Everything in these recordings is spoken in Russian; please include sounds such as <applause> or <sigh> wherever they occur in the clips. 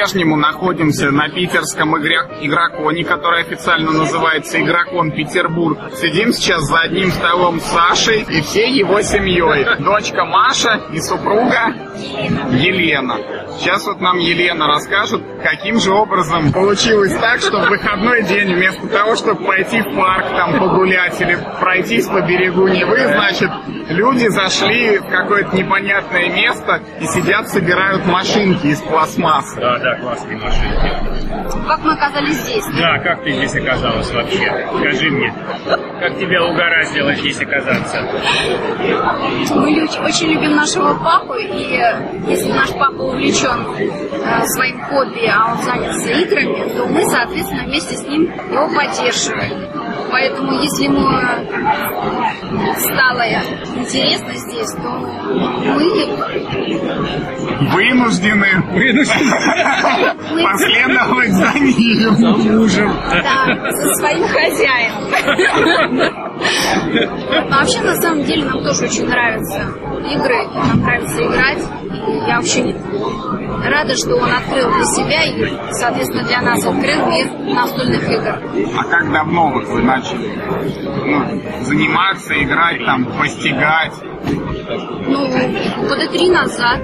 по-прежнему находимся на питерском игроконе, который официально называется Игрокон Петербург. Сидим сейчас за одним столом с Сашей и всей его семьей. Дочка Маша и супруга Елена. Сейчас вот нам Елена расскажет, каким же образом получилось так, что в выходной день вместо того, чтобы пойти в парк там погулять или пройтись по берегу Невы, значит, люди зашли в какое-то непонятное место и сидят, собирают машинки из пластмассы. Да, да, классные машинки. Как мы оказались здесь? Да, как ты здесь оказалась вообще? Скажи мне, как тебя угораздило здесь оказаться? Мы очень любим нашего папу, и если наш папа увлечен э, своим хобби, а он занялся играми, то мы, соответственно, вместе с ним его поддерживаем. Поэтому, если ему э, стало интересно здесь, то мы Вынуждены последовать за ним. Мужем. да, со своим хозяином. Но вообще, на самом деле, нам тоже очень нравятся игры, нам нравится играть. И я вообще рада, что он открыл для себя и, соответственно, для нас открыл мир настольных игр. А как давно вот вы начали ну, заниматься, играть, там, постигать? Ну, года три назад.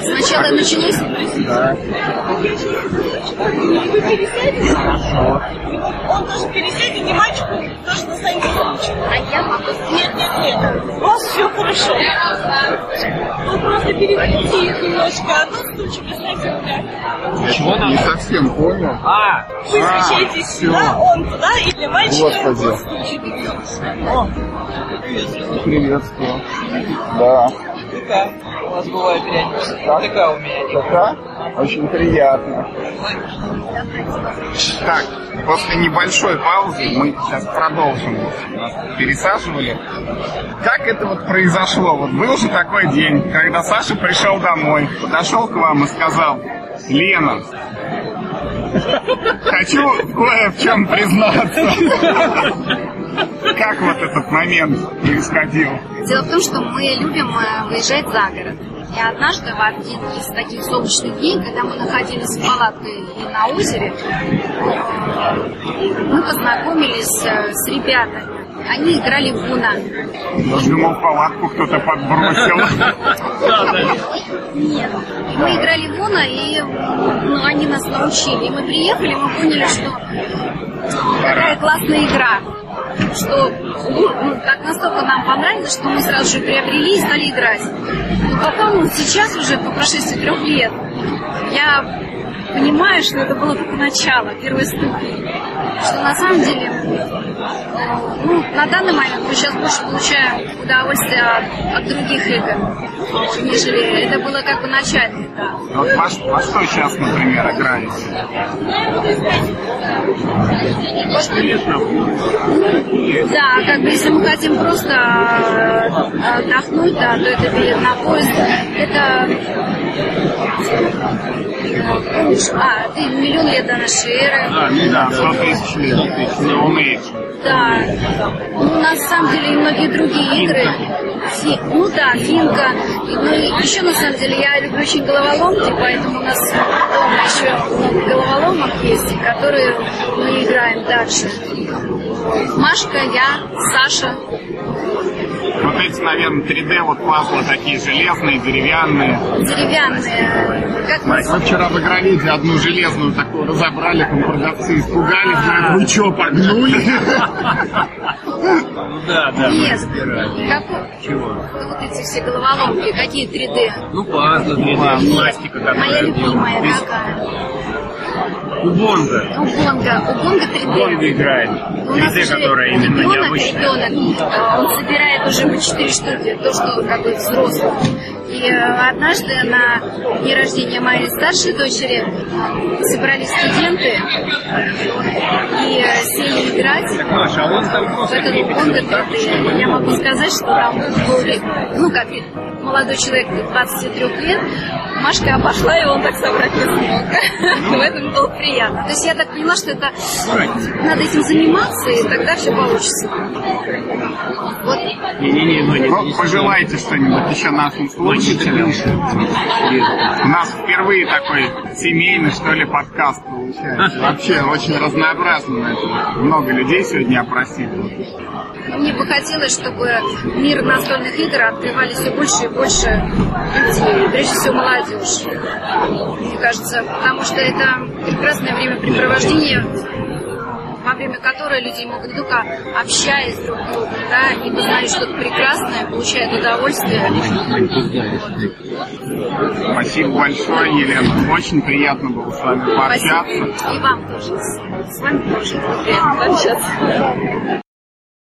Сначала началось... Он тоже пересядет, не мальчик, тоже на А я могу... Нет, нет, нет, у вас все хорошо. Вы просто переводите их немножко, одну стульчик оставьте так. Чего нам? Не совсем понял. А, Вы А, смещаетесь всё. сюда, он туда, и для мальчика Господи. Приветствую. Да. Такая у нас бывает периодически. Такая у меня. Пока? Очень приятно. Так, после небольшой паузы мы сейчас продолжим. Нас пересаживали. Как это вот произошло? Вот был же такой день, когда Саша пришел домой, подошел к вам и сказал, Лена, хочу кое в чем признаться. <laughs> Как вот этот момент происходил? Дело в том, что мы любим э, выезжать за город. И однажды в один из таких солнечных дней, когда мы находились в палатке и на озере, э, мы познакомились э, с ребятами. Они играли в гуна. Я думал, палатку кто-то подбросил. Нет. Мы играли в Уно, и ну, они нас научили. И мы приехали, мы поняли, что какая классная игра. Что ну, так настолько нам понравилось, что мы сразу же приобрели и стали играть. Но потом, вот сейчас уже, по прошествии трех лет, я понимаю, что это было только начало, первый ступень. Что на самом деле, ну, на данный момент мы сейчас больше получаем удовольствие от, от других игр, нежели это было как бы начальный этап. Вот во, во что сейчас, например, играете? Да, как бы если мы хотим просто э, отдохнуть, да, то это билет на поезд. Это а, ты миллион лет до нашей эры. Да, ну да, 100 тысяч лет. Age. Да. Ну, на самом деле и многие другие игры. Фи- Ну да, финка. Ну и еще на самом деле я люблю очень головоломки, поэтому у нас дома еще много головоломок есть, которые мы играем дальше. Машка, я, Саша. Вот эти, наверное, 3D вот классно такие железные, деревянные. Деревянные. Как мы... Мы вчера в Игроведе одну железную такую разобрали, там продавцы испугались, говорят, вы что, погнули? ну да, да, мы Нет. Чего? Вот эти все головоломки, какие 3D. Ну, пазлы, 3D, пластика Моя любимая, какая? У Бонга. У Бонга. У Бонга 3D. Бонга играет. У нас 3D, уже которая именно ребенок, необычная. ребенок, э, он собирает уже по 4 штуки, то, что как бы взрослый. И э, однажды на день рождения моей старшей дочери э, собрались студенты и сели играть Маша, а в этот крепится Бонга вот так, 3D. Я могу сказать, что там был, ну как, молодой человек 23 лет, Машка обошла, и он так собрать не приятно. То есть я так поняла, что это надо этим заниматься, и тогда все получится. Вот. Ну не Ну, пожелайте что-нибудь еще нашим слушателям. У нас впервые такой семейный, что ли, подкаст получается. Вообще очень разнообразно. Много людей сегодня опросили. Мне бы хотелось, чтобы мир настольных игр открывали все больше и больше людей, прежде всего молодежь. Мне кажется, потому что это прекрасное времяпрепровождение, во время которой люди могут только общаясь друг с другом, да, они познают что-то прекрасное, получают удовольствие. Спасибо большое, Елена. Очень приятно было с вами пообщаться. Спасибо. И вам тоже. С вами тоже приятно пообщаться.